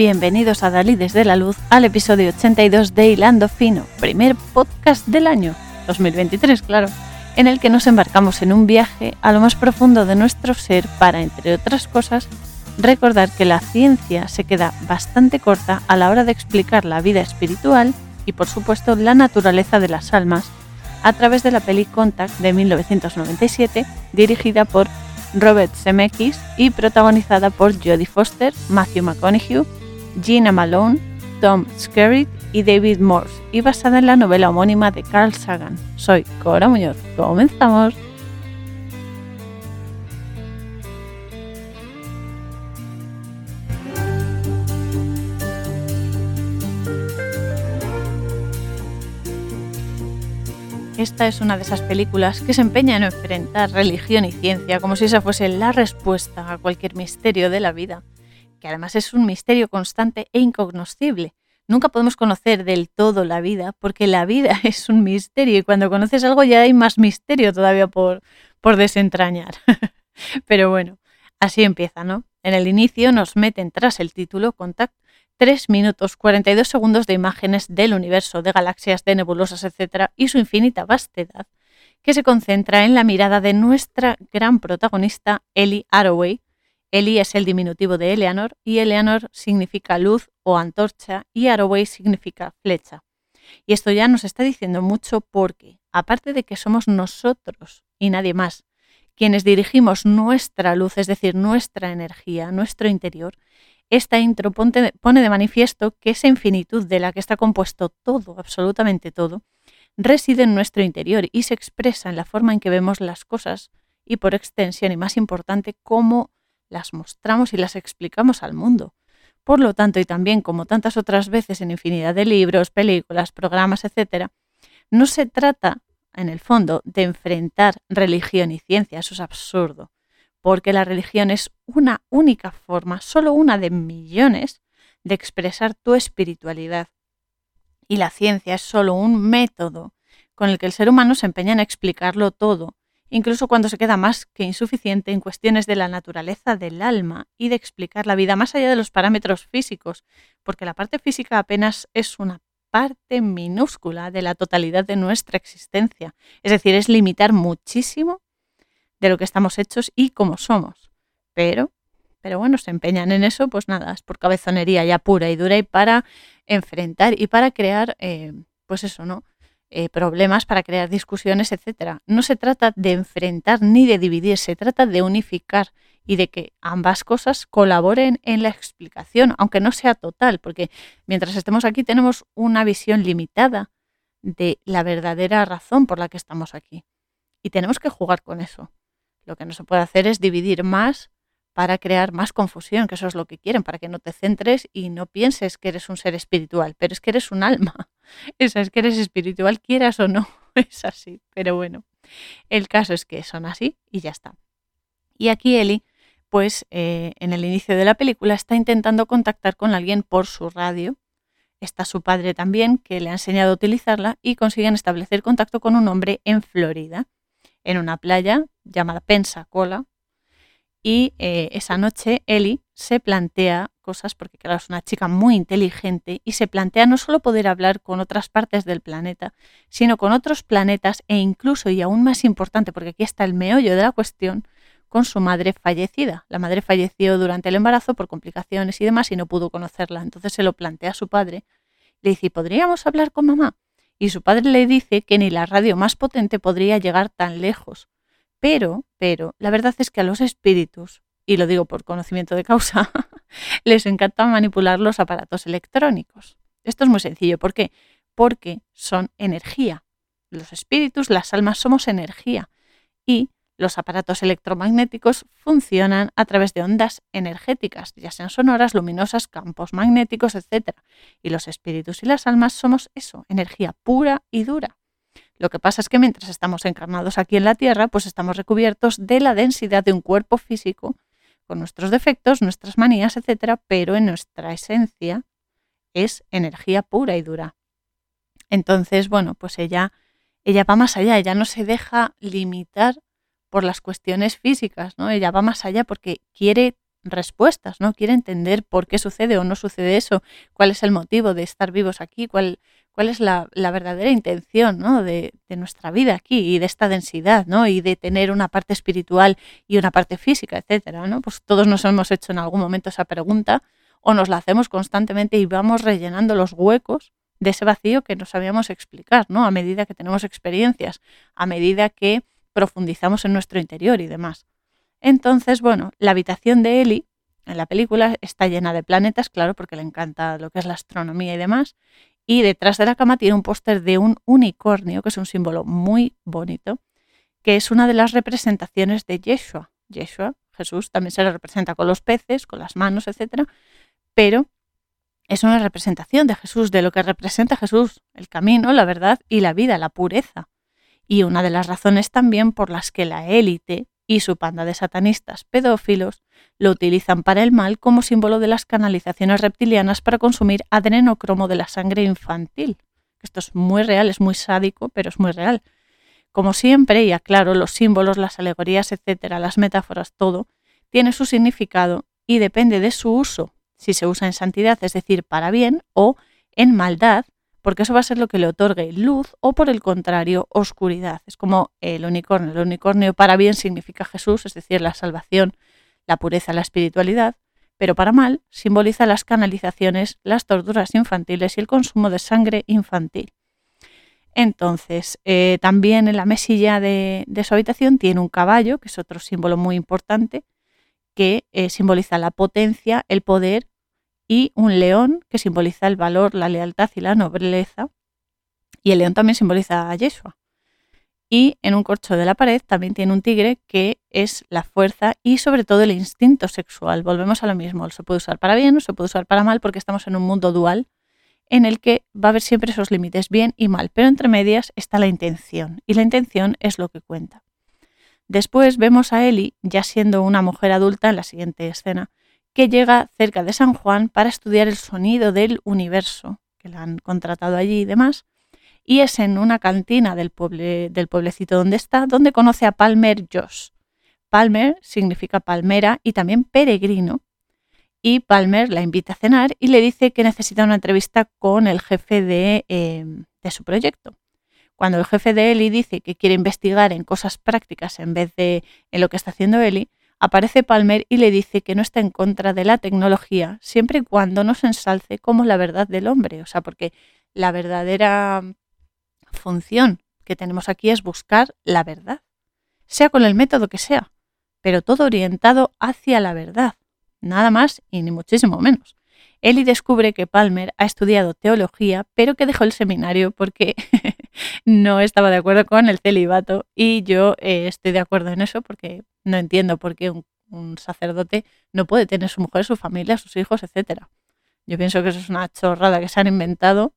Bienvenidos a Dalí desde la Luz al episodio 82 de Hilando Fino, primer podcast del año 2023, claro, en el que nos embarcamos en un viaje a lo más profundo de nuestro ser para, entre otras cosas, recordar que la ciencia se queda bastante corta a la hora de explicar la vida espiritual y, por supuesto, la naturaleza de las almas a través de la peli Contact de 1997, dirigida por Robert Zemeckis y protagonizada por Jodie Foster, Matthew McConaughey, Gina Malone, Tom Skerritt y David Morse, y basada en la novela homónima de Carl Sagan. Soy Cora Muñoz. Comenzamos. Esta es una de esas películas que se empeña en enfrentar religión y ciencia como si esa fuese la respuesta a cualquier misterio de la vida, que además es un misterio constante e incognoscible. Nunca podemos conocer del todo la vida porque la vida es un misterio y cuando conoces algo ya hay más misterio todavía por, por desentrañar. Pero bueno, así empieza, ¿no? En el inicio nos meten tras el título Contact 3 minutos 42 segundos de imágenes del universo, de galaxias, de nebulosas, etc., y su infinita vastedad, que se concentra en la mirada de nuestra gran protagonista, Ellie Arroway. Ellie es el diminutivo de Eleanor, y Eleanor significa luz o antorcha, y Arroway significa flecha. Y esto ya nos está diciendo mucho porque, aparte de que somos nosotros y nadie más, quienes dirigimos nuestra luz, es decir, nuestra energía, nuestro interior, esta intro pone de manifiesto que esa infinitud de la que está compuesto todo, absolutamente todo, reside en nuestro interior y se expresa en la forma en que vemos las cosas y por extensión y más importante, cómo las mostramos y las explicamos al mundo. Por lo tanto, y también como tantas otras veces en infinidad de libros, películas, programas, etc., no se trata, en el fondo, de enfrentar religión y ciencia, eso es absurdo porque la religión es una única forma, solo una de millones, de expresar tu espiritualidad. Y la ciencia es solo un método con el que el ser humano se empeña en explicarlo todo, incluso cuando se queda más que insuficiente en cuestiones de la naturaleza del alma y de explicar la vida más allá de los parámetros físicos, porque la parte física apenas es una parte minúscula de la totalidad de nuestra existencia. Es decir, es limitar muchísimo de lo que estamos hechos y cómo somos. Pero, pero bueno, se empeñan en eso, pues nada, es por cabezonería ya pura y dura y para enfrentar y para crear, eh, pues eso, ¿no? Eh, problemas, para crear discusiones, etcétera. No se trata de enfrentar ni de dividir, se trata de unificar y de que ambas cosas colaboren en la explicación, aunque no sea total, porque mientras estemos aquí tenemos una visión limitada de la verdadera razón por la que estamos aquí. Y tenemos que jugar con eso. Lo que no se puede hacer es dividir más para crear más confusión, que eso es lo que quieren, para que no te centres y no pienses que eres un ser espiritual, pero es que eres un alma. Esa es que eres espiritual, quieras o no, es así. Pero bueno, el caso es que son así y ya está. Y aquí Eli, pues eh, en el inicio de la película está intentando contactar con alguien por su radio. Está su padre también, que le ha enseñado a utilizarla, y consiguen establecer contacto con un hombre en Florida en una playa llamada Pensacola. Y eh, esa noche Ellie se plantea cosas, porque claro, es una chica muy inteligente, y se plantea no solo poder hablar con otras partes del planeta, sino con otros planetas e incluso, y aún más importante, porque aquí está el meollo de la cuestión, con su madre fallecida. La madre falleció durante el embarazo por complicaciones y demás y no pudo conocerla. Entonces se lo plantea a su padre. Le dice, ¿podríamos hablar con mamá? y su padre le dice que ni la radio más potente podría llegar tan lejos. Pero, pero, la verdad es que a los espíritus, y lo digo por conocimiento de causa, les encanta manipular los aparatos electrónicos. Esto es muy sencillo. ¿Por qué? Porque son energía. Los espíritus, las almas somos energía. Y los aparatos electromagnéticos funcionan a través de ondas energéticas, ya sean sonoras, luminosas, campos magnéticos, etc. Y los espíritus y las almas somos eso, energía pura y dura. Lo que pasa es que mientras estamos encarnados aquí en la Tierra, pues estamos recubiertos de la densidad de un cuerpo físico, con nuestros defectos, nuestras manías, etc. Pero en nuestra esencia es energía pura y dura. Entonces, bueno, pues ella, ella va más allá, ella no se deja limitar por las cuestiones físicas, ¿no? Ella va más allá porque quiere respuestas, ¿no? Quiere entender por qué sucede o no sucede eso, cuál es el motivo de estar vivos aquí, cuál, cuál es la, verdadera intención ¿no? de, de, nuestra vida aquí y de esta densidad, ¿no? Y de tener una parte espiritual y una parte física, etcétera, ¿no? Pues todos nos hemos hecho en algún momento esa pregunta o nos la hacemos constantemente y vamos rellenando los huecos de ese vacío que no sabíamos explicar, ¿no? A medida que tenemos experiencias, a medida que profundizamos en nuestro interior y demás. Entonces, bueno, la habitación de Eli en la película está llena de planetas, claro, porque le encanta lo que es la astronomía y demás. Y detrás de la cama tiene un póster de un unicornio, que es un símbolo muy bonito, que es una de las representaciones de Yeshua. Yeshua, Jesús, también se le representa con los peces, con las manos, etc. Pero es una representación de Jesús, de lo que representa Jesús, el camino, la verdad y la vida, la pureza. Y una de las razones también por las que la élite y su panda de satanistas pedófilos lo utilizan para el mal como símbolo de las canalizaciones reptilianas para consumir adrenocromo de la sangre infantil. Esto es muy real, es muy sádico, pero es muy real. Como siempre, y aclaro, los símbolos, las alegorías, etcétera, las metáforas, todo, tiene su significado y depende de su uso si se usa en santidad, es decir, para bien, o en maldad, porque eso va a ser lo que le otorgue luz o por el contrario, oscuridad. Es como el unicornio. El unicornio para bien significa Jesús, es decir, la salvación, la pureza, la espiritualidad, pero para mal simboliza las canalizaciones, las torturas infantiles y el consumo de sangre infantil. Entonces, eh, también en la mesilla de, su habitación tiene un caballo, que es otro símbolo muy importante, que eh, simboliza la potencia, el poder y un león que simboliza el valor, la lealtad y la nobleza. Y el león también simboliza a Yeshua. Y en un corcho de la pared también tiene un tigre que es la fuerza y sobre todo el instinto sexual. Volvemos a lo mismo, se puede usar para bien o se puede usar para mal porque estamos en un mundo dual en el que va a haber siempre esos límites, bien y mal, pero entre medias está la intención y la intención es lo que cuenta. Después vemos a Eli ya siendo una mujer adulta en la siguiente escena, que llega cerca de San Juan para estudiar el sonido del universo, que la han contratado allí y demás. Y es en una cantina del, del pueblecito donde está, donde conoce a Palmer Josh. Palmer significa palmera y también peregrino. Y Palmer la invita a cenar y le dice que necesita una entrevista con el jefe de, eh, de su proyecto. Cuando el jefe de Eli dice que quiere investigar en cosas prácticas en vez de en lo que está haciendo Eli, aparece Palmer y le dice que no está en contra de la tecnología siempre y cuando nos ensalce como la verdad del hombre. O sea, porque la verdadera función que tenemos aquí es buscar la verdad, sea con el método que sea, pero todo orientado hacia la verdad, nada más y ni muchísimo menos. Eli descubre que Palmer ha estudiado teología, pero que dejó el seminario porque no estaba de acuerdo con el celibato y yo eh, estoy de acuerdo en eso porque no entiendo por qué un, sacerdote no puede tener su mujer, su familia, sus hijos, etcétera. Yo pienso que eso es una chorrada que se han inventado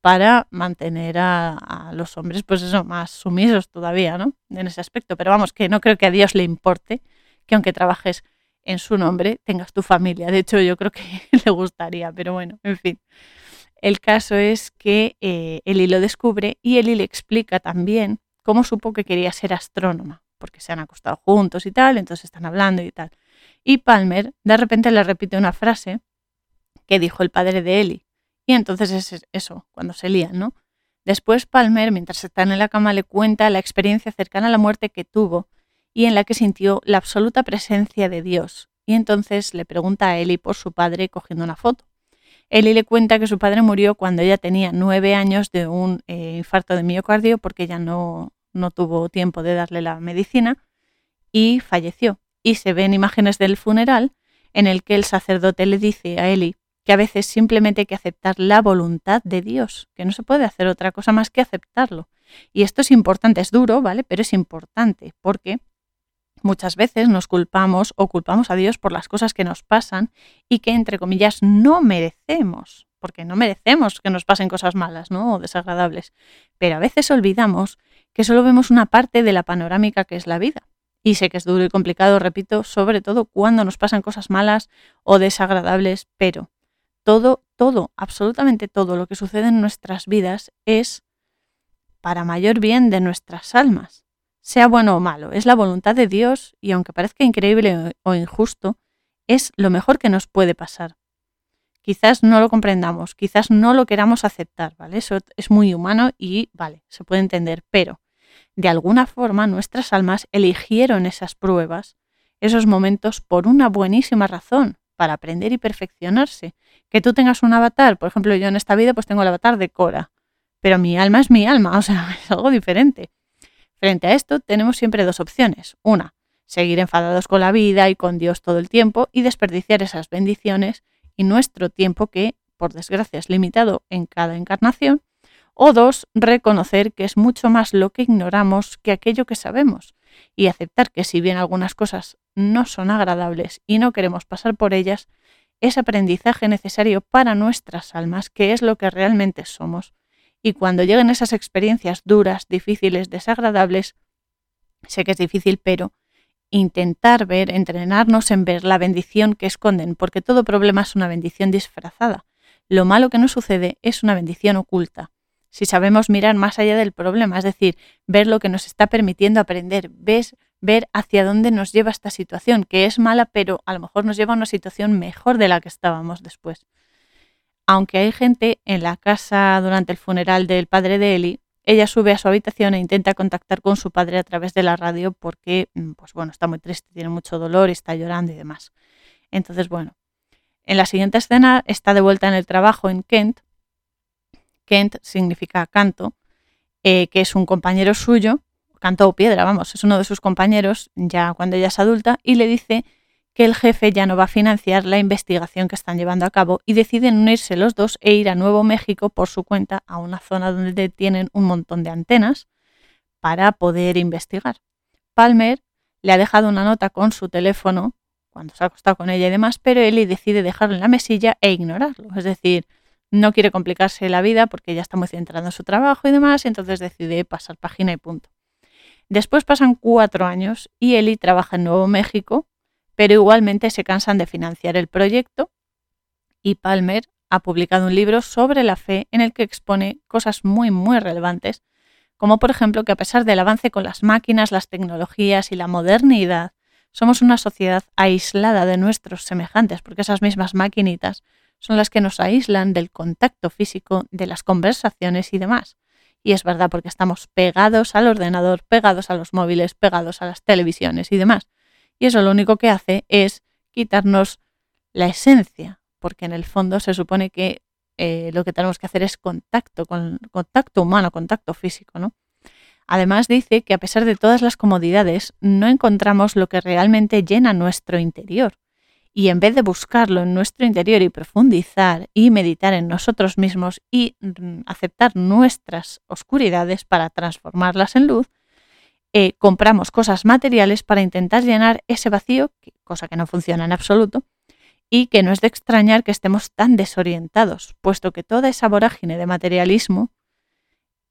para mantener a, los hombres, pues eso, más sumisos todavía, ¿no? En ese aspecto. Pero vamos, que no creo que a Dios le importe que aunque trabajes en su nombre, tengas tu familia. De hecho, yo creo que le gustaría, pero bueno, en fin. El caso es que eh, Eli lo descubre y Eli le explica también cómo supo que quería ser astrónoma porque se han acostado juntos y tal, entonces están hablando y tal. Y Palmer de repente le repite una frase que dijo el padre de Eli. Y entonces es eso, cuando se lían, ¿no? Después Palmer, mientras están en la cama, le cuenta la experiencia cercana a la muerte que tuvo y en la que sintió la absoluta presencia de Dios. Y entonces le pregunta a Eli por su padre cogiendo una foto. Eli le cuenta que su padre murió cuando ella tenía nueve años de un eh, infarto de miocardio porque ella no, no tuvo tiempo de darle la medicina y falleció. Y se ven imágenes del funeral en el que el sacerdote le dice a Eli que a veces simplemente hay que aceptar la voluntad de Dios, que no se puede hacer otra cosa más que aceptarlo. Y esto es importante, es duro, ¿vale? Pero es importante porque muchas veces nos culpamos o culpamos a Dios por las cosas que nos pasan y que, entre comillas, no merecemos, porque no merecemos que nos pasen cosas malas, ¿no? O desagradables. Pero a veces olvidamos que solo vemos una parte de la panorámica que es la vida. Y sé que es duro y complicado, repito, sobre todo cuando nos pasan cosas malas o desagradables, pero todo, todo, absolutamente todo lo que sucede en nuestras vidas es para mayor bien de nuestras almas, sea bueno o malo. Es la voluntad de Dios y aunque parezca increíble o injusto, es lo mejor que nos puede pasar. Quizás no lo comprendamos, quizás no lo queramos aceptar, ¿vale? Eso es muy humano y, vale, se puede entender, pero de alguna forma nuestras almas eligieron esas pruebas, esos momentos por una buenísima razón, para aprender y perfeccionarse. Que tú tengas un avatar, por ejemplo, yo en esta vida pues tengo el avatar de Cora, pero mi alma es mi alma, o sea, es algo diferente. Frente a esto tenemos siempre dos opciones. Una, seguir enfadados con la vida y con Dios todo el tiempo y desperdiciar esas bendiciones y nuestro tiempo que, por desgracia, es limitado en cada encarnación. O dos, reconocer que es mucho más lo que ignoramos que aquello que sabemos y aceptar que si bien algunas cosas no son agradables y no queremos pasar por ellas, es aprendizaje necesario para nuestras almas, que es lo que realmente somos. Y cuando lleguen esas experiencias duras, difíciles, desagradables, sé que es difícil, pero intentar ver, entrenarnos en ver la bendición que esconden, porque todo problema es una bendición disfrazada. Lo malo que nos sucede es una bendición oculta. Si sabemos mirar más allá del problema, es decir, ver lo que nos está permitiendo aprender, ves, ver hacia dónde nos lleva esta situación, que es mala, pero a lo mejor nos lleva a una situación mejor de la que estábamos después. Aunque hay gente en la casa durante el funeral del padre de Eli, ella sube a su habitación e intenta contactar con su padre a través de la radio porque, mm, pues bueno, está muy triste, tiene mucho dolor, está llorando y demás. Entonces, bueno, en la siguiente escena está de vuelta en el trabajo en Kent. Kent significa canto, eh, que es un compañero suyo Canto Piedra, vamos, es uno de sus compañeros ya cuando ella es adulta y le dice que el jefe ya no va a financiar la investigación que están llevando a cabo y deciden unirse los dos e ir a Nuevo México por su cuenta a una zona donde tienen un montón de antenas para poder investigar. Palmer le ha dejado una nota con su teléfono cuando se ha acostado con ella y demás, pero Ellie decide dejarlo en la mesilla e ignorarlo. Es decir, no quiere complicarse la vida porque ya está muy centrado en su trabajo y demás, y entonces decide pasar página y punto. Después pasan cuatro años y Eli trabaja en Nuevo México, pero igualmente se cansan de financiar el proyecto y Palmer ha publicado un libro sobre la fe en el que expone cosas muy, muy relevantes, como por ejemplo que a pesar del avance con las máquinas, las tecnologías y la modernidad, somos una sociedad aislada de nuestros semejantes, porque esas mismas maquinitas son las que nos aíslan del contacto físico, de las conversaciones y demás. Y es verdad porque estamos pegados al ordenador, pegados a los móviles, pegados a las televisiones y demás. Y eso lo único que hace es quitarnos la esencia, porque en el fondo se supone que eh, lo que tenemos que hacer es contacto, con, contacto humano, contacto físico, ¿no? Además dice que a pesar de todas las comodidades, no encontramos lo que realmente llena nuestro interior. Y en vez de buscarlo en nuestro interior y profundizar y meditar en nosotros mismos y mm, aceptar nuestras oscuridades para transformarlas en luz, eh, compramos cosas materiales para intentar llenar ese vacío, cosa que no funciona en absoluto, y que no es de extrañar que estemos tan desorientados, puesto que toda esa vorágine de materialismo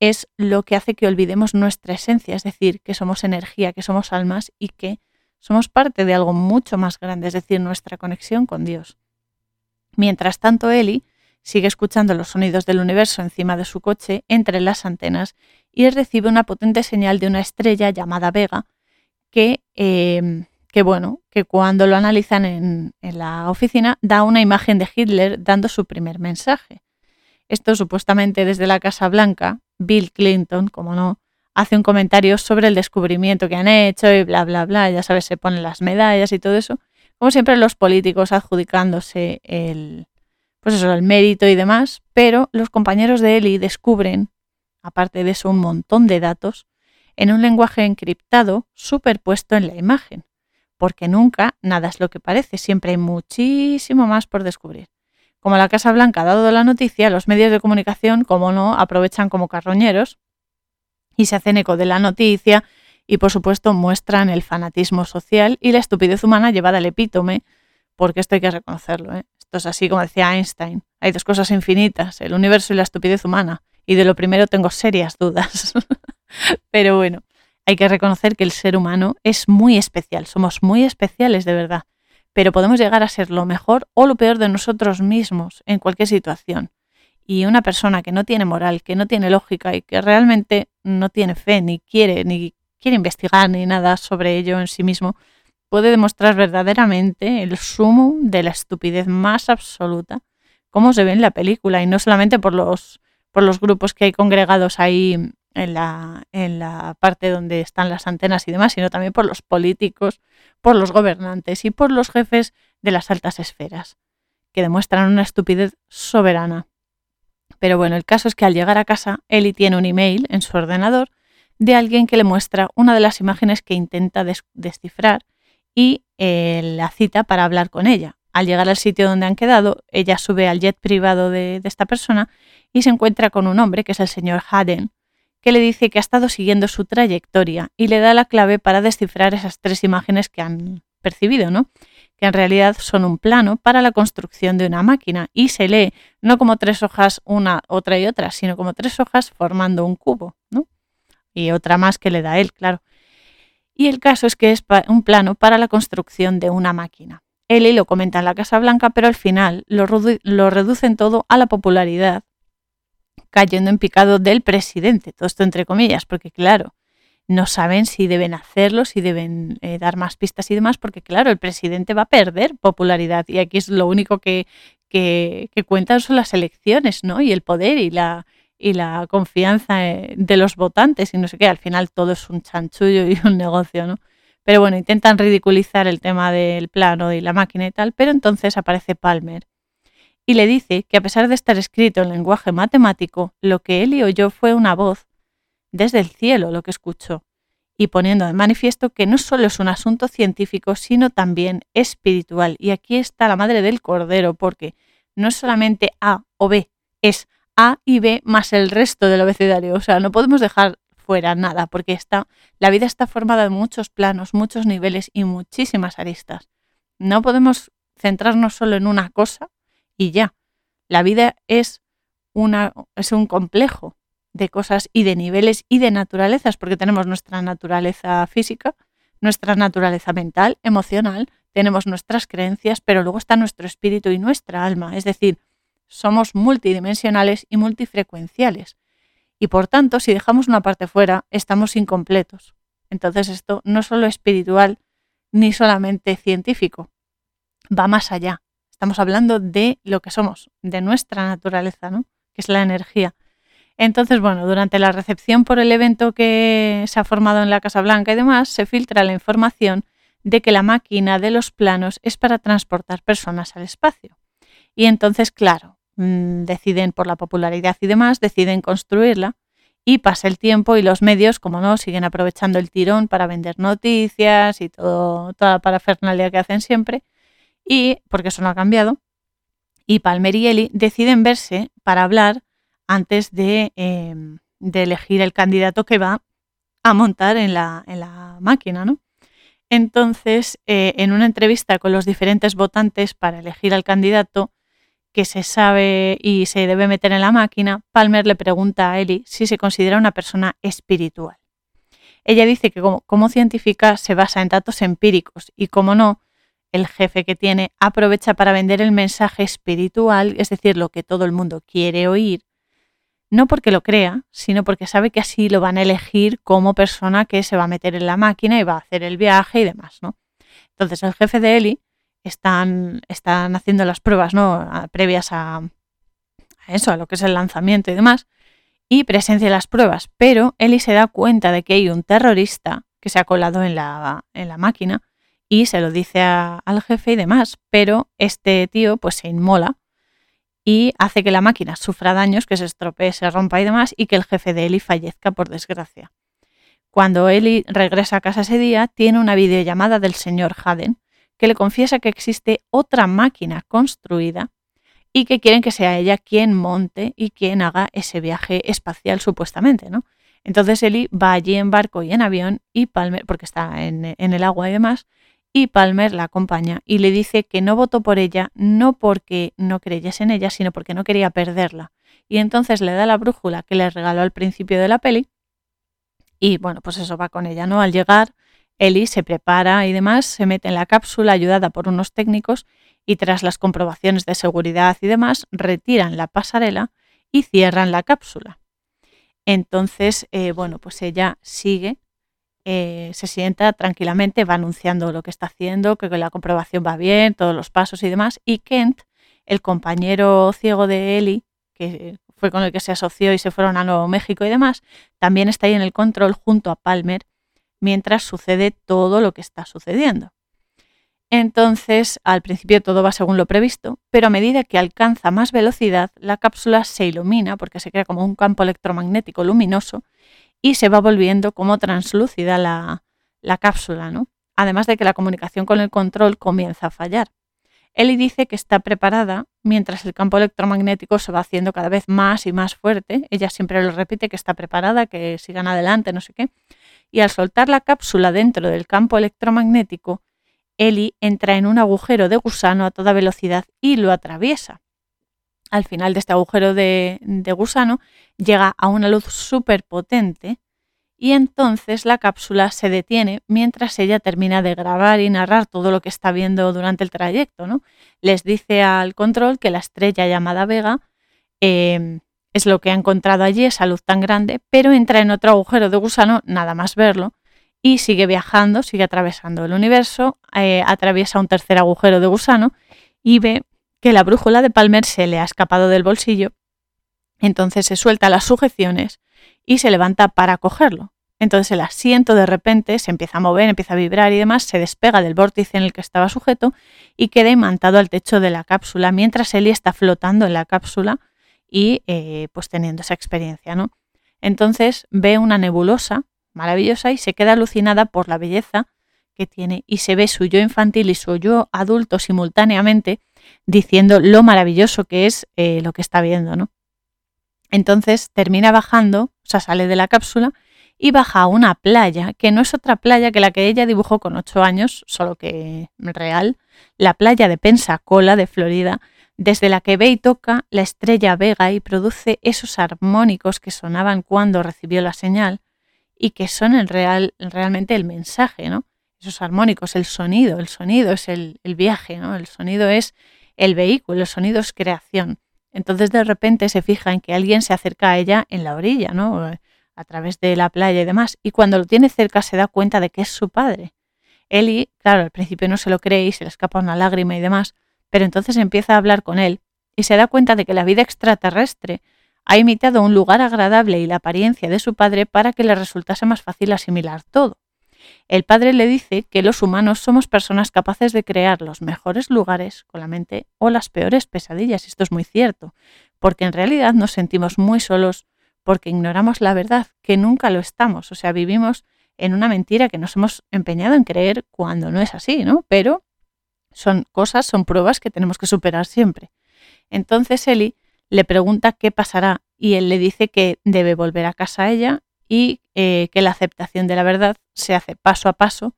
es lo que hace que olvidemos nuestra esencia, es decir, que somos energía, que somos almas y que somos parte de algo mucho más grande, es decir, nuestra conexión con Dios. Mientras tanto, Eli sigue escuchando los sonidos del universo encima de su coche entre las antenas y recibe una potente señal de una estrella llamada Vega que, em, que bueno, que cuando lo analizan en, en la oficina da una imagen de Hitler dando su primer mensaje. Esto supuestamente desde la Casa Blanca, Bill Clinton, como no, hace un comentario sobre el descubrimiento que han hecho y bla, bla, bla. Ya sabes, se ponen las medallas y todo eso. Como siempre, los políticos adjudicándose el, pues eso, el mérito y demás. Pero los compañeros de Eli descubren, aparte de eso, un montón de datos en un lenguaje encriptado superpuesto en la imagen. Porque nunca nada es lo que parece, siempre hay muchísimo más por descubrir. Como la Casa Blanca ha dado la noticia, los medios de comunicación, como no, aprovechan como carroñeros y se hacen eco de la noticia y por supuesto muestran el fanatismo social y la estupidez humana llevada al epítome, porque esto hay que reconocerlo. ¿eh? Esto es así como decía Einstein. Hay dos cosas infinitas, el universo y la estupidez humana. Y de lo primero tengo serias dudas. Pero bueno, hay que reconocer que el ser humano es muy especial, somos muy especiales de verdad, pero podemos llegar a ser lo mejor o lo peor de nosotros mismos en cualquier situación. Y una persona que no tiene moral, que no tiene lógica y que realmente no tiene fe, ni quiere, ni quiere investigar, ni nada sobre ello en sí mismo, puede demostrar verdaderamente el sumo de la estupidez más absoluta, como se ve en la película, y no solamente por los, por los grupos que hay congregados ahí en la, en la parte donde están las antenas y demás, sino también por los políticos, por los gobernantes y por los jefes de las altas esferas, que demuestran una estupidez soberana. Pero bueno, el caso es que al llegar a casa, Eli tiene un email en su ordenador de alguien que le muestra una de las imágenes que intenta descifrar y eh, la cita para hablar con ella. Al llegar al sitio donde han quedado, ella sube al jet privado de, esta persona y se encuentra con un hombre, que es el señor Haden, que le dice que ha estado siguiendo su trayectoria y le da la clave para descifrar esas tres imágenes que han percibido, ¿no? Que en realidad son un plano para la construcción de una máquina y se lee no como tres hojas una, otra y otra, sino como tres hojas formando un cubo, ¿no? Y otra más que le da él, claro. Y el caso es que es un plano para la construcción de una máquina. Eli lo comenta en la Casa Blanca, pero al final lo, reducen todo a la popularidad cayendo en picado del presidente. Todo esto entre comillas, porque claro, no saben si deben hacerlo, si deben eh, dar más pistas y demás, porque claro, el presidente va a perder popularidad y aquí es lo único que, que, cuentan son las elecciones, ¿no? Y el poder y la, y la confianza eh, de los votantes y no sé qué. Al final todo es un chanchullo y un negocio, ¿no? Pero bueno, intentan ridiculizar el tema del plano y la máquina y tal, pero entonces aparece Palmer y le dice que a pesar de estar escrito en lenguaje matemático, lo que él y oyó fue una voz desde el cielo lo que escuchó, y poniendo de manifiesto que no solo es un asunto científico, sino también espiritual. Y aquí está la madre del cordero, porque no es solamente A o B, es A y B más el resto del abecedario. O sea, no podemos dejar fuera nada, porque está, la vida está formada de muchos planos, muchos niveles y muchísimas aristas. No podemos centrarnos solo en una cosa y ya. La vida es, una, es un complejo de cosas y de niveles y de naturalezas, porque tenemos nuestra naturaleza física, nuestra naturaleza mental, emocional, tenemos nuestras creencias, pero luego está nuestro espíritu y nuestra alma. Es decir, somos multidimensionales y multifrecuenciales. Y por tanto, si dejamos una parte fuera, estamos incompletos. Entonces esto no es solo espiritual ni solamente científico, va más allá. Estamos hablando de lo que somos, de nuestra naturaleza, ¿no? que es la energía. Entonces, bueno, durante la recepción por el evento que se ha formado en la Casa Blanca y demás, se filtra la información de que la máquina de los planos es para transportar personas al espacio. Y entonces, claro, mm, deciden por la popularidad y demás, deciden construirla y pasa el tiempo y los medios, como no, siguen aprovechando el tirón para vender noticias y todo, toda la parafernalia que hacen siempre y, porque eso no ha cambiado, y Palmer y Eli deciden verse para hablar antes de, em, elegir el candidato que va a montar en la, en la máquina, ¿no? Entonces, eh, en una entrevista con los diferentes votantes para elegir al candidato que se sabe y se debe meter en la máquina, Palmer le pregunta a Eli si se considera una persona espiritual. Ella dice que como, como científica se basa en datos empíricos y como no, el jefe que tiene aprovecha para vender el mensaje espiritual, es decir, lo que todo el mundo quiere oír, no porque lo crea, sino porque sabe que así lo van a elegir como persona que se va a meter en la máquina y va a hacer el viaje y demás, ¿no? Entonces el jefe de Eli están, están haciendo las pruebas, ¿no? previas a, eso, a lo que es el lanzamiento y demás, y presencia las pruebas, pero Eli se da cuenta de que hay un terrorista que se ha colado en la, en la máquina y se lo dice al jefe y demás, pero este tío pues se inmola y hace que la máquina sufra daños, que se estropee, se rompa y demás, y que el jefe de Eli fallezca por desgracia. Cuando Eli regresa a casa ese día, tiene una videollamada del señor Haden, que le confiesa que existe otra máquina construida y que quieren que sea ella quien monte y quien haga ese viaje espacial supuestamente, ¿no? Entonces Eli va allí en barco y en avión y Palmer, porque está en, en el agua y demás, y Palmer la acompaña y le dice que no votó por ella no porque no creyese en ella, sino porque no quería perderla. Y entonces le da la brújula que le regaló al principio de la peli y bueno, pues eso va con ella, ¿no? Al llegar, Ellie se prepara y demás, se mete en la cápsula ayudada por unos técnicos y tras las comprobaciones de seguridad y demás, retiran la pasarela y cierran la cápsula. Entonces, eh, bueno, pues ella sigue eh, se sienta tranquilamente, va anunciando lo que está haciendo, que la comprobación va bien, todos los pasos y demás. Y Kent, el compañero ciego de Ellie, que fue con el que se asoció y se fueron a Nuevo México y demás, también está ahí en el control junto a Palmer mientras sucede todo lo que está sucediendo. Entonces, al principio todo va según lo previsto, pero a medida que alcanza más velocidad, la cápsula se ilumina porque se crea como un campo electromagnético luminoso y se va volviendo como translúcida la, la cápsula, ¿no? Además de que la comunicación con el control comienza a fallar. Ellie dice que está preparada mientras el campo electromagnético se va haciendo cada vez más y más fuerte. Ella siempre lo repite que está preparada, que sigan adelante, no sé qué. Y al soltar la cápsula dentro del campo electromagnético, Ellie entra en un agujero de gusano a toda velocidad y lo atraviesa al final de este agujero de, gusano llega a una luz súper potente y entonces la cápsula se detiene mientras ella termina de grabar y narrar todo lo que está viendo durante el trayecto. ¿no? Les dice al control que la estrella llamada Vega em, es lo que ha encontrado allí, esa luz tan grande, pero entra en otro agujero de gusano nada más verlo y sigue viajando, sigue atravesando el universo, eh, atraviesa un tercer agujero de gusano y ve que la brújula de Palmer se le ha escapado del bolsillo. Entonces se suelta las sujeciones y se levanta para cogerlo. Entonces el asiento de repente se empieza a mover, empieza a vibrar y demás, se despega del vórtice en el que estaba sujeto y queda imantado al techo de la cápsula, mientras Ellie está flotando en la cápsula y eh, pues teniendo esa experiencia, ¿no? Entonces ve una nebulosa maravillosa y se queda alucinada por la belleza que tiene y se ve su yo infantil y su yo adulto simultáneamente diciendo lo maravilloso que es eh, lo que está viendo, ¿no? Entonces termina bajando, o sea, sale de la cápsula y baja a una playa que no es otra playa que la que ella dibujó con ocho años, solo que real, la playa de Pensacola de Florida, desde la que ve y toca la estrella Vega y produce esos armónicos que sonaban cuando recibió la señal y que son en real, realmente el mensaje, ¿no? esos armónicos, el sonido, el sonido es el, viaje, ¿no? El sonido es el vehículo, el sonido es creación. Entonces de repente se fija en que alguien se acerca a ella en la orilla, ¿no? A través de la playa y demás. Y cuando lo tiene cerca se da cuenta de que es su padre. Eli, claro, al principio no se lo cree y se le escapa una lágrima y demás, pero entonces empieza a hablar con él y se da cuenta de que la vida extraterrestre ha imitado un lugar agradable y la apariencia de su padre para que le resultase más fácil asimilar todo. El padre le dice que los humanos somos personas capaces de crear los mejores lugares con la mente o las peores pesadillas. Esto es muy cierto, porque en realidad nos sentimos muy solos porque ignoramos la verdad, que nunca lo estamos. O sea, vivimos en una mentira que nos hemos empeñado en creer cuando no es así, ¿no? Pero son cosas, son pruebas que tenemos que superar siempre. Entonces Eli le pregunta qué pasará y él le dice que debe volver a casa a ella y eh, que la aceptación de la verdad se hace paso a paso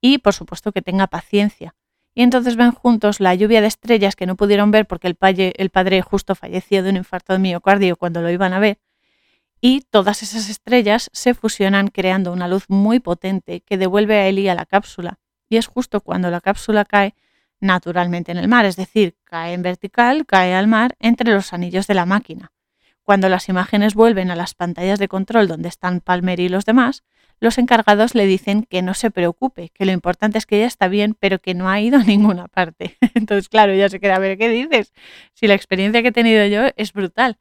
y por supuesto que tenga paciencia. Y entonces ven juntos la lluvia de estrellas que no pudieron ver porque el, el padre justo falleció de un infarto de miocardio cuando lo iban a ver. Y todas esas estrellas se fusionan creando una luz muy potente que devuelve a Eli a la cápsula. Y es justo cuando la cápsula cae naturalmente en el mar, es decir, cae en vertical, cae al mar entre los anillos de la máquina. Cuando las imágenes vuelven a las pantallas de control donde están Palmer y los demás, los encargados le dicen que no se preocupe, que lo importante es que ella está bien, pero que no ha ido a ninguna parte. Entonces, claro, ella se queda a ver qué dices. Si la experiencia que he tenido yo es brutal.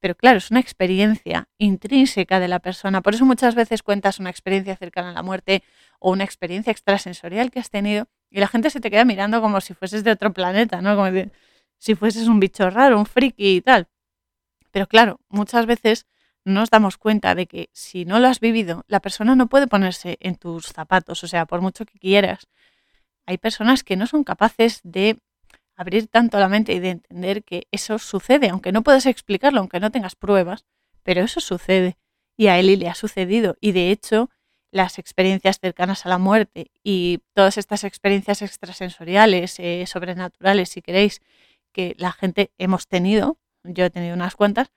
Pero claro, es una experiencia intrínseca de la persona. Por eso muchas veces cuentas una experiencia cercana a la muerte o una experiencia extrasensorial que has tenido y la gente se te queda mirando como si fueses de otro planeta, ¿no? Como si fueses un bicho raro, un friki y tal. Pero claro, muchas veces nos damos cuenta de que si no lo has vivido, la persona no puede ponerse en tus zapatos, o sea, por mucho que quieras. Hay personas que no son capaces de abrir tanto la mente y de entender que eso sucede, aunque no puedes explicarlo, aunque no tengas pruebas, pero eso sucede. Y a Eli le ha sucedido. Y de hecho, las experiencias cercanas a la muerte y todas estas experiencias extrasensoriales, eh, sobrenaturales, si queréis, que la gente hemos tenido, yo he tenido unas cuantas,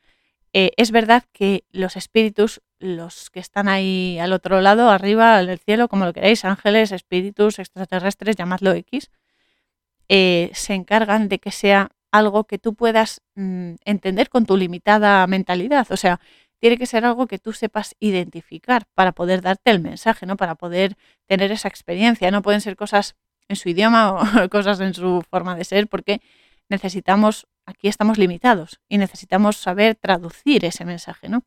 eh, es verdad que los espíritus, los que están ahí al otro lado, arriba, en el cielo, como lo queráis, ángeles, espíritus, extraterrestres, llamadlo X, eh, se encargan de que sea algo que tú puedas mm, entender con tu limitada mentalidad. O sea, tiene que ser algo que tú sepas identificar para poder darte el mensaje, ¿no? Para poder tener esa experiencia. No pueden ser cosas en su idioma o cosas en su forma de ser, porque necesitamos, aquí estamos limitados y necesitamos saber traducir ese mensaje, ¿no?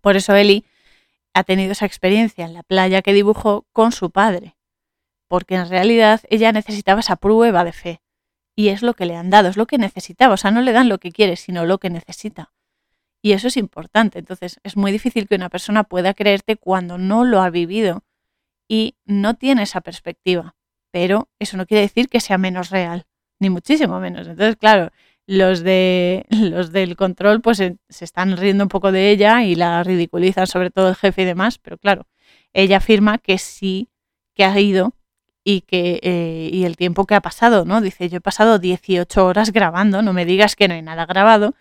Por eso Eli ha tenido esa experiencia en la playa que dibujó con su padre, porque en realidad ella necesitaba esa prueba de fe y es lo que le han dado, es lo que necesitaba, o sea, no le dan lo que quiere, sino lo que necesita. Y eso es importante, entonces es muy difícil que una persona pueda creerte cuando no lo ha vivido y no tiene esa perspectiva, pero eso no quiere decir que sea menos real, ni muchísimo menos. Entonces, claro, los, de, los del control pues se, están riendo un poco de ella y la ridiculizan, sobre todo el jefe y demás, pero claro, ella afirma que sí, que ha ido y que eh, y el tiempo que ha pasado, ¿no? Dice, yo he pasado 18 horas grabando, no me digas que no hay nada grabado,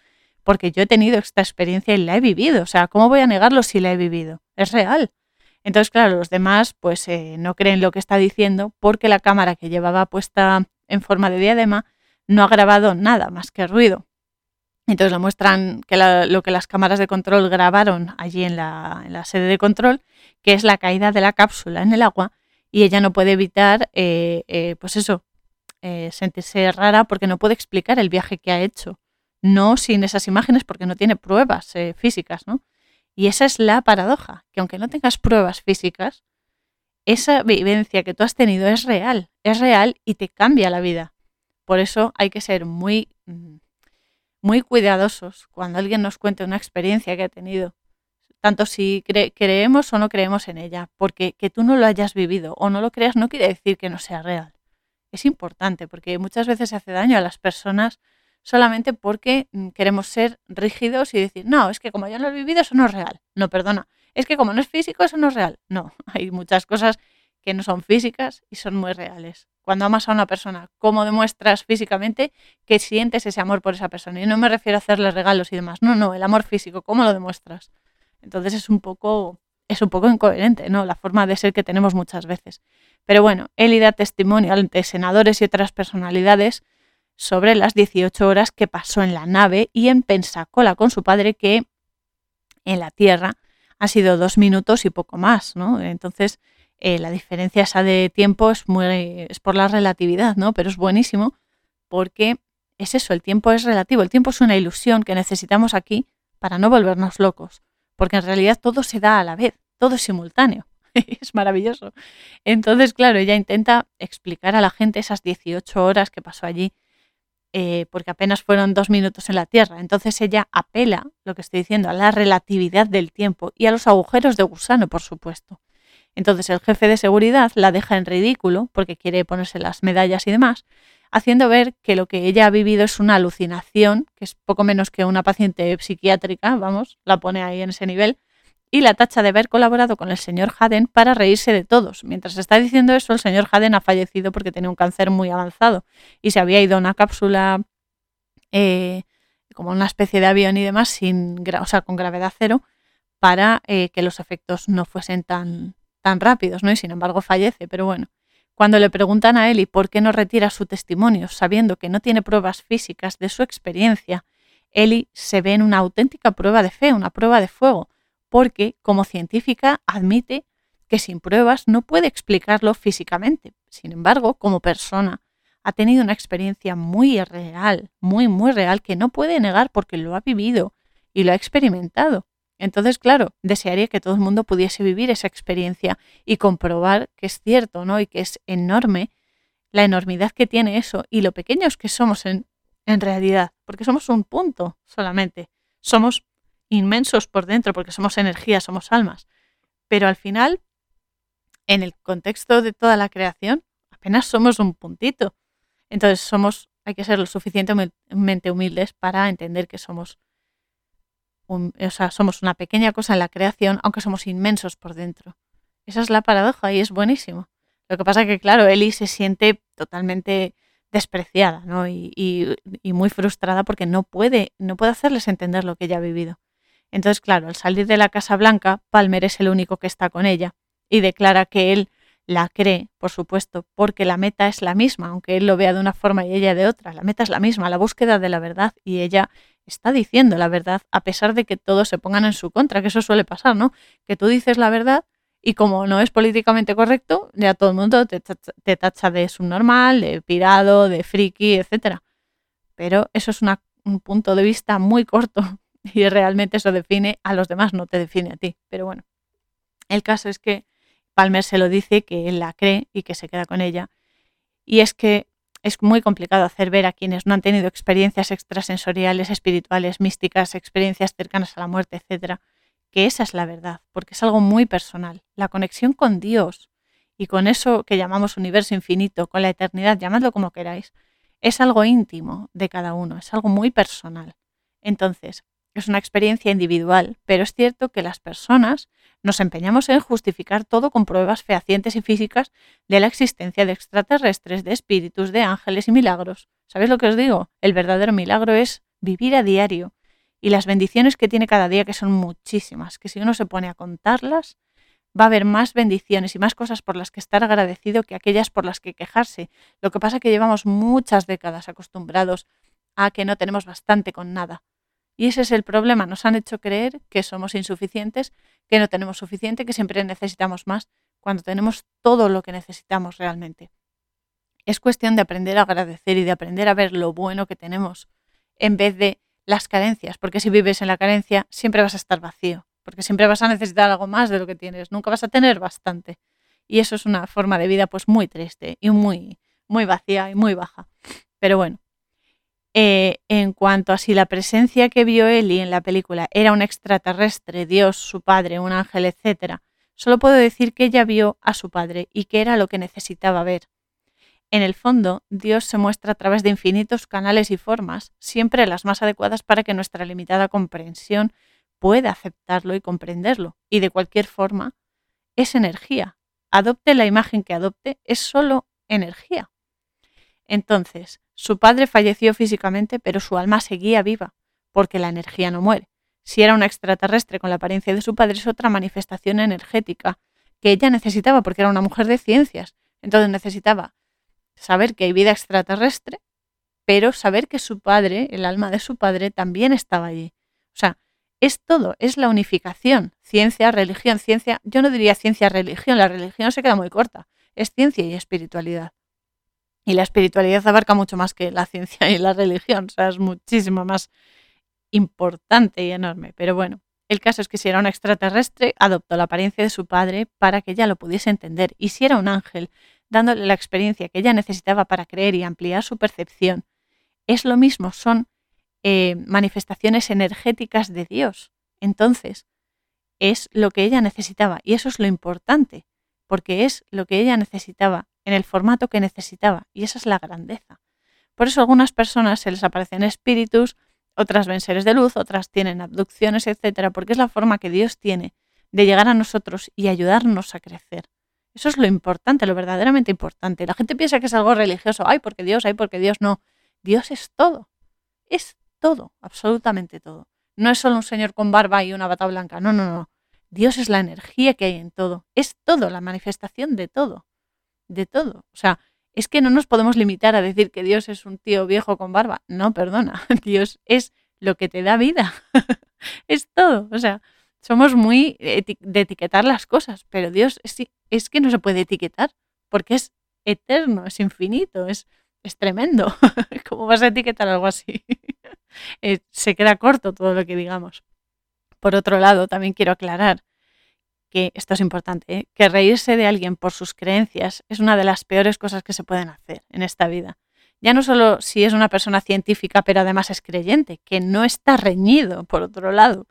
porque yo he tenido esta experiencia y la he vivido, o sea, ¿cómo voy a negarlo si la he vivido? Es real. Entonces, claro, los demás pues eh, no creen lo que está diciendo porque la cámara que llevaba puesta en forma de diadema no ha grabado nada más que ruido. Entonces le muestran que lo que las cámaras de control grabaron allí en la, sede de control, que es la caída de la cápsula en el agua, y ella no puede evitar, eh, eh, pues eso, eh, sentirse rara porque no puede explicar el viaje que ha hecho. No sin esas imágenes porque no tiene pruebas físicas, ¿no? Y esa es la paradoja, que aunque no tengas pruebas físicas, esa vivencia que tú has tenido es real, es real y te cambia la vida. Por eso hay que ser muy, mm, muy cuidadosos cuando alguien nos cuente una experiencia que ha tenido, tanto si creemos o no creemos en ella, porque que tú no lo hayas vivido o no lo creas no quiere decir que no sea real. Es importante porque muchas veces se hace daño a las personas solamente porque mm, queremos ser rígidos y decir, no, es que como yo no lo he vivido, eso no es real. No, perdona, es que como no es físico, eso no es real. No, hay muchas cosas que no son físicas y son muy reales. Cuando amas a una persona, ¿cómo demuestras físicamente que sientes ese amor por esa persona? Y no me refiero a hacerle regalos y demás. No, no, el amor físico, ¿cómo lo demuestras? Entonces es un poco, es un poco incoherente, ¿no? La forma de ser que tenemos muchas veces. Pero bueno, él da testimonio ante senadores y otras personalidades sobre las 18 horas que pasó en la nave y en Pensacola con su padre, que en la Tierra ha sido dos minutos y poco más, ¿no? Entonces, eh, la diferencia esa de tiempo es, muy, es por la relatividad, ¿no? Pero es buenísimo porque es eso, el tiempo es relativo, el tiempo es una ilusión que necesitamos aquí para no volvernos locos, porque en realidad todo se da a la vez, todo es simultáneo. es maravilloso. Entonces, claro, ella intenta explicar a la gente esas 18 horas que pasó allí, eh, porque apenas fueron dos minutos en la Tierra. Entonces ella apela, lo que estoy diciendo, a la relatividad del tiempo y a los agujeros de gusano, por supuesto. Entonces el jefe de seguridad la deja en ridículo porque quiere ponerse las medallas y demás, haciendo ver que lo que ella ha vivido es una alucinación, que es poco menos que una paciente psiquiátrica, vamos, la pone ahí en ese nivel, y la tacha de haber colaborado con el señor Haden para reírse de todos. Mientras está diciendo eso, el señor Haden ha fallecido porque tenía un cáncer muy avanzado y se había ido a una cápsula eh, como una especie de avión y demás, sin, o sea, con gravedad cero, para eh, que los efectos no fuesen tan, tan rápidos, ¿no? Y sin embargo fallece, pero bueno. Cuando le preguntan a Eli por qué no retira su testimonio, sabiendo que no tiene pruebas físicas de su experiencia, Eli se ve en una auténtica prueba de fe, una prueba de fuego, porque como científica admite que sin pruebas no puede explicarlo físicamente. Sin embargo, como persona, ha tenido una experiencia muy real, muy, muy real, que no puede negar porque lo ha vivido y lo ha experimentado. Entonces, claro, desearía que todo el mundo pudiese vivir esa experiencia y comprobar que es cierto, ¿no? Y que es enorme la enormidad que tiene eso y lo pequeños que somos en, en realidad, porque somos un punto solamente. Somos inmensos por dentro porque somos energía, somos almas. Pero al final, en el contexto de toda la creación, apenas somos un puntito. Entonces somos, hay que ser lo suficientemente humildes para entender que somos o sea, somos una pequeña cosa en la creación, aunque somos inmensos por dentro. Esa es la paradoja y es buenísimo. Lo que pasa que, claro, Eli se siente totalmente despreciada ¿no? y, y, muy frustrada porque no puede, no puede hacerles entender lo que ella ha vivido. Entonces, claro, al salir de la Casa Blanca, Palmer es el único que está con ella y declara que él la cree, por supuesto, porque la meta es la misma, aunque él lo vea de una forma y ella de otra. La meta es la misma, la búsqueda de la verdad y ella está diciendo la verdad a pesar de que todos se pongan en su contra, que eso suele pasar, ¿no? Que tú dices la verdad y como no es políticamente correcto, ya todo el mundo te tacha, de subnormal, de pirado, de friki, etc. Pero eso es un punto de vista muy corto y realmente eso define a los demás, no te define a ti. Pero bueno, el caso es que Palmer se lo dice, que él la cree y que se queda con ella. Y es que es muy complicado hacer ver a quienes no han tenido experiencias extrasensoriales, espirituales, místicas, experiencias cercanas a la muerte, etcétera, que esa es la verdad, porque es algo muy personal. La conexión con Dios y con eso que llamamos universo infinito, con la eternidad, llamadlo como queráis, es algo íntimo de cada uno, es algo muy personal. Entonces, es una experiencia individual, pero es cierto que las personas nos empeñamos en justificar todo con pruebas fehacientes y físicas de la existencia de extraterrestres, de espíritus, de ángeles y milagros. ¿Sabéis lo que os digo? El verdadero milagro es vivir a diario y las bendiciones que tiene cada día, que son muchísimas, que si uno se pone a contarlas, va a haber más bendiciones y más cosas por las que estar agradecido que aquellas por las que quejarse. Lo que pasa es que llevamos muchas décadas acostumbrados a que no tenemos bastante con nada. Y ese es el problema. Nos han hecho creer que somos insuficientes, que no tenemos suficiente, que siempre necesitamos más, cuando tenemos todo lo que necesitamos realmente. Es cuestión de aprender a agradecer y de aprender a ver lo bueno que tenemos, en vez de las carencias, porque si vives en la carencia siempre vas a estar vacío, porque siempre vas a necesitar algo más de lo que tienes, nunca vas a tener bastante. Y eso es una forma de vida pues muy triste y muy, muy vacía y muy baja. Pero bueno, eh, en cuanto a si la presencia que vio Eli en la película era un extraterrestre, Dios, su padre, un ángel, etc., solo puedo decir que ella vio a su padre y que era lo que necesitaba ver. En el fondo, Dios se muestra a través de infinitos canales y formas, siempre las más adecuadas para que nuestra limitada comprensión pueda aceptarlo y comprenderlo. Y de cualquier forma, es energía. Adopte la imagen que adopte, es solo energía. Entonces, su padre falleció físicamente, pero su alma seguía viva, porque la energía no muere. Si era un extraterrestre con la apariencia de su padre, es otra manifestación energética que ella necesitaba, porque era una mujer de ciencias. Entonces necesitaba saber que hay vida extraterrestre, pero saber que su padre, el alma de su padre, también estaba allí. O sea, es todo, es la unificación. Ciencia, religión, ciencia. Yo no diría ciencia, religión, la religión se queda muy corta. Es ciencia y espiritualidad. Y la espiritualidad abarca mucho más que la ciencia y la religión, o sea, es muchísimo más importante y enorme. Pero bueno, el caso es que si era un extraterrestre, adoptó la apariencia de su padre para que ella lo pudiese entender. Y si era un ángel, dándole la experiencia que ella necesitaba para creer y ampliar su percepción, es lo mismo, son eh, manifestaciones energéticas de Dios. Entonces, es lo que ella necesitaba y eso es lo importante, porque es lo que ella necesitaba en el formato que necesitaba, y esa es la grandeza. Por eso a algunas personas se les aparecen espíritus, otras ven seres de luz, otras tienen abducciones, etcétera, porque es la forma que Dios tiene de llegar a nosotros y ayudarnos a crecer. Eso es lo importante, lo verdaderamente importante. La gente piensa que es algo religioso, ay, porque Dios, ay, porque Dios no. Dios es todo. Es todo, absolutamente todo. No es solo un señor con barba y una bata blanca, no, no, no. Dios es la energía que hay en todo, es todo, la manifestación de todo de todo. O sea, es que no nos podemos limitar a decir que Dios es un tío viejo con barba. No, perdona. Dios es lo que te da vida. es todo. O sea, somos muy de etiquetar las cosas, pero Dios es, es, que no se puede etiquetar porque es eterno, es infinito, es, es tremendo. ¿Cómo vas a etiquetar algo así? Eh, se queda corto todo lo que digamos. Por otro lado, también quiero aclarar que esto es importante, ¿eh? que reírse de alguien por sus creencias es una de las peores cosas que se pueden hacer en esta vida. Ya no solo si es una persona científica, pero además es creyente, que no está reñido, por otro lado.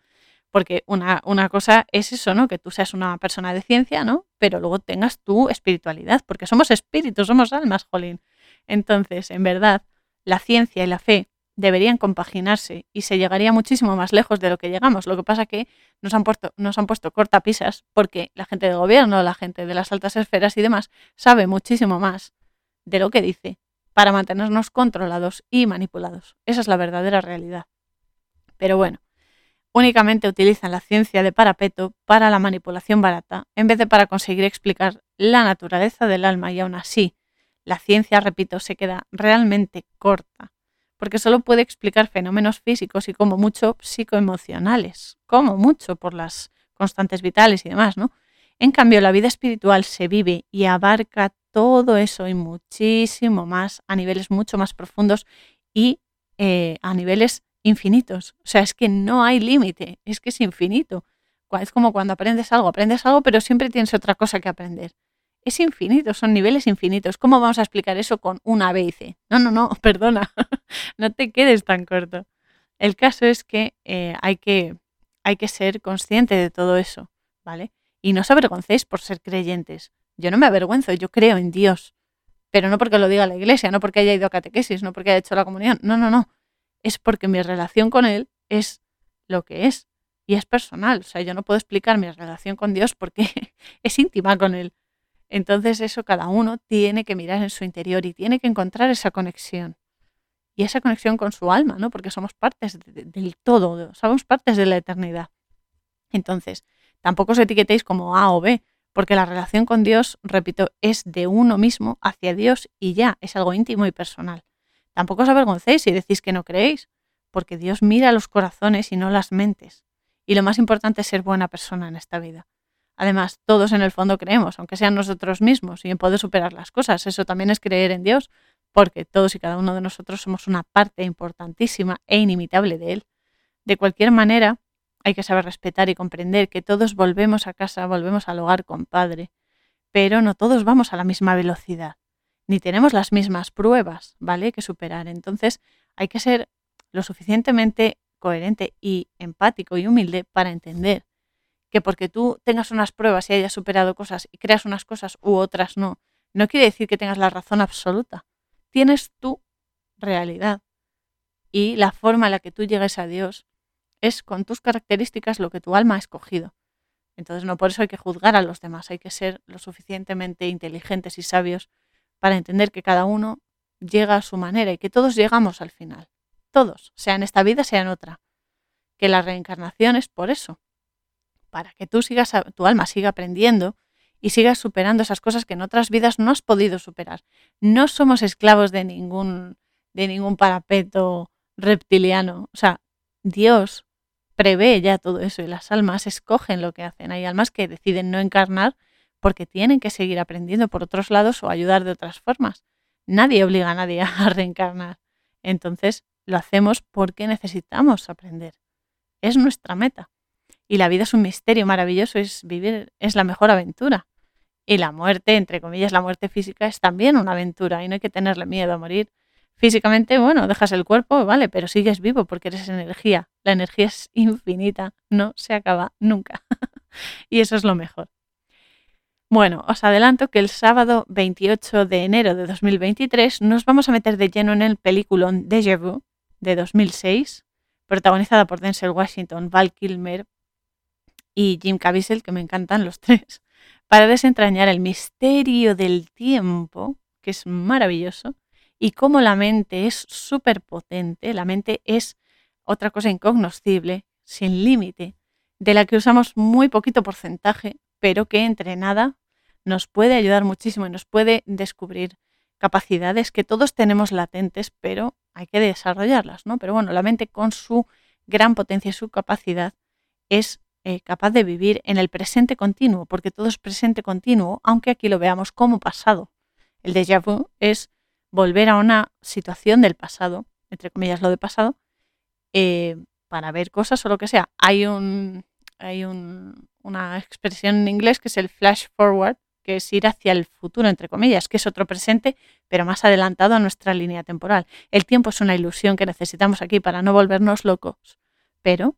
Porque una, una cosa es eso, ¿no? Que tú seas una persona de ciencia, ¿no? Pero luego tengas tu espiritualidad, porque somos espíritus, somos almas, jolín. Entonces, en verdad, la ciencia y la fe deberían compaginarse y se llegaría muchísimo más lejos de lo que llegamos. Lo que pasa que nos han puesto, nos han puesto cortapisas porque la gente del gobierno, la gente de las altas esferas y demás sabe muchísimo más de lo que dice para mantenernos controlados y manipulados. Esa es la verdadera realidad. Pero bueno, únicamente utilizan la ciencia de parapeto para la manipulación barata, en vez de para conseguir explicar la naturaleza del alma y aún así, la ciencia, repito, se queda realmente corta porque solo puede explicar fenómenos físicos y como mucho psicoemocionales, como mucho por las constantes vitales y demás, ¿no? En cambio, la vida espiritual se vive y abarca todo eso y muchísimo más a niveles mucho más profundos y eh, a niveles infinitos. O sea, es que no hay límite, es que es infinito. Es como cuando aprendes algo, aprendes algo, pero siempre tienes otra cosa que aprender. Es infinito, son niveles infinitos. ¿Cómo vamos a explicar eso con una B y C? No, no, no, perdona, no te quedes tan corto. El caso es que, eh, hay que hay que ser consciente de todo eso, ¿vale? Y no os avergoncéis por ser creyentes. Yo no me avergüenzo, yo creo en Dios. Pero no porque lo diga la iglesia, no porque haya ido a catequesis, no porque haya hecho la comunión. No, no, no. Es porque mi relación con Él es lo que es. Y es personal. O sea, yo no puedo explicar mi relación con Dios porque es íntima con Él. Entonces eso cada uno tiene que mirar en su interior y tiene que encontrar esa conexión. Y esa conexión con su alma, ¿no? Porque somos partes del todo, somos partes de la eternidad. Entonces, tampoco os etiquetéis como A o B, porque la relación con Dios, repito, es de uno mismo hacia Dios y ya, es algo íntimo y personal. Tampoco os avergoncéis si decís que no creéis, porque Dios mira los corazones y no las mentes. Y lo más importante es ser buena persona en esta vida. Además, todos en el fondo creemos, aunque sean nosotros mismos, y en poder superar las cosas. Eso también es creer en Dios, porque todos y cada uno de nosotros somos una parte importantísima e inimitable de Él. De cualquier manera, hay que saber respetar y comprender que todos volvemos a casa, volvemos al hogar con Padre, pero no todos vamos a la misma velocidad, ni tenemos las mismas pruebas, ¿vale? Que superar. Entonces hay que ser lo suficientemente coherente y empático y humilde para entender que porque tú tengas unas pruebas y hayas superado cosas y creas unas cosas u otras no, no quiere decir que tengas la razón absoluta. Tienes tu realidad y la forma en la que tú llegues a Dios es con tus características lo que tu alma ha escogido. Entonces no por eso hay que juzgar a los demás, hay que ser lo suficientemente inteligentes y sabios para entender que cada uno llega a su manera y que todos llegamos al final. Todos, sea en esta vida, sea en otra. Que la reencarnación es por eso, para que tú sigas, tu alma siga aprendiendo y sigas superando esas cosas que en otras vidas no has podido superar. No somos esclavos de ningún, de ningún parapeto reptiliano. O sea, Dios prevé ya todo eso y las almas escogen lo que hacen. Hay almas que deciden no encarnar porque tienen que seguir aprendiendo por otros lados o ayudar de otras formas. Nadie obliga a nadie a reencarnar. Entonces lo hacemos porque necesitamos aprender. Es nuestra meta. Y la vida es un misterio maravilloso, es vivir, es la mejor aventura. Y la muerte, entre comillas, la muerte física es también una aventura y no hay que tenerle miedo a morir Físicamente, bueno, dejas el cuerpo, vale, pero sigues vivo porque eres energía. La energía es infinita, no se acaba nunca. y eso es lo mejor. Bueno, os adelanto que el sábado 28 de enero de 2023 nos vamos a meter de lleno en el peliculón Deja Vu de 2006, protagonizada por Denzel Washington, Val Kilmer y Jim Caviezel, que me encantan los tres, para desentrañar el misterio del tiempo, que es maravilloso, y cómo la mente es súper potente, la mente es otra cosa incognoscible, sin límite, de la que usamos muy poquito porcentaje, pero que entrenada nos puede ayudar muchísimo y nos puede descubrir capacidades que todos tenemos latentes, pero hay que desarrollarlas, ¿no? Pero bueno, la mente con su gran potencia y su capacidad es eh, capaz de vivir en el presente continuo, porque todo es presente continuo, aunque aquí lo veamos como pasado. El déjà vu es volver a una situación del pasado, entre comillas lo de pasado, eh, para ver cosas o lo que sea. Hay, un, hay una expresión en inglés que es el flash forward, que es ir hacia el futuro, entre comillas, que es otro presente, pero más adelantado a nuestra línea temporal. El tiempo es una ilusión que necesitamos aquí para no volvernos locos, pero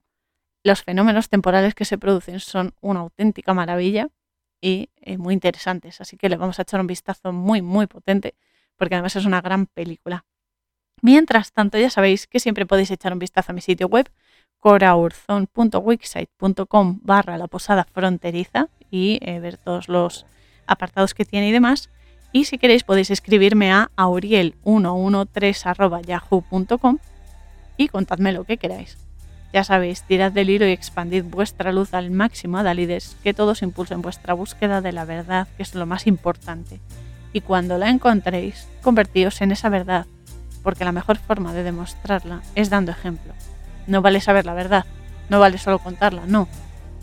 los fenómenos temporales que se producen son una auténtica maravilla y eh, muy interesantes. Así que le vamos a echar un vistazo muy, muy potente porque además es una gran película. Mientras tanto, ya sabéis que siempre podéis echar un vistazo a mi sitio web, coraurzon.wixsite.com barra la posada fronteriza y eh, ver todos los apartados que tiene y demás. Y si queréis podéis escribirme a auriel113.yahoo.com y contadme lo que queráis. Ya sabéis, tirad del hilo y expandid vuestra luz al máximo Dalides, que todos impulsen vuestra búsqueda de la verdad, que es lo más importante y cuando la encontréis, convertíos en esa verdad, porque la mejor forma de demostrarla es dando ejemplo. No vale saber la verdad, no vale solo contarla, no.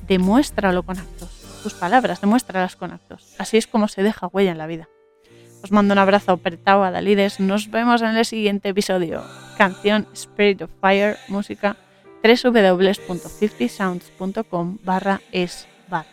Demuéstralo con actos. Tus palabras, demuéstralas con actos. Así es como se deja huella en la vida. Os mando un abrazo apretado a Dalides. Nos vemos en el siguiente episodio. Canción Spirit of Fire, música www.50sounds.com barra es barra.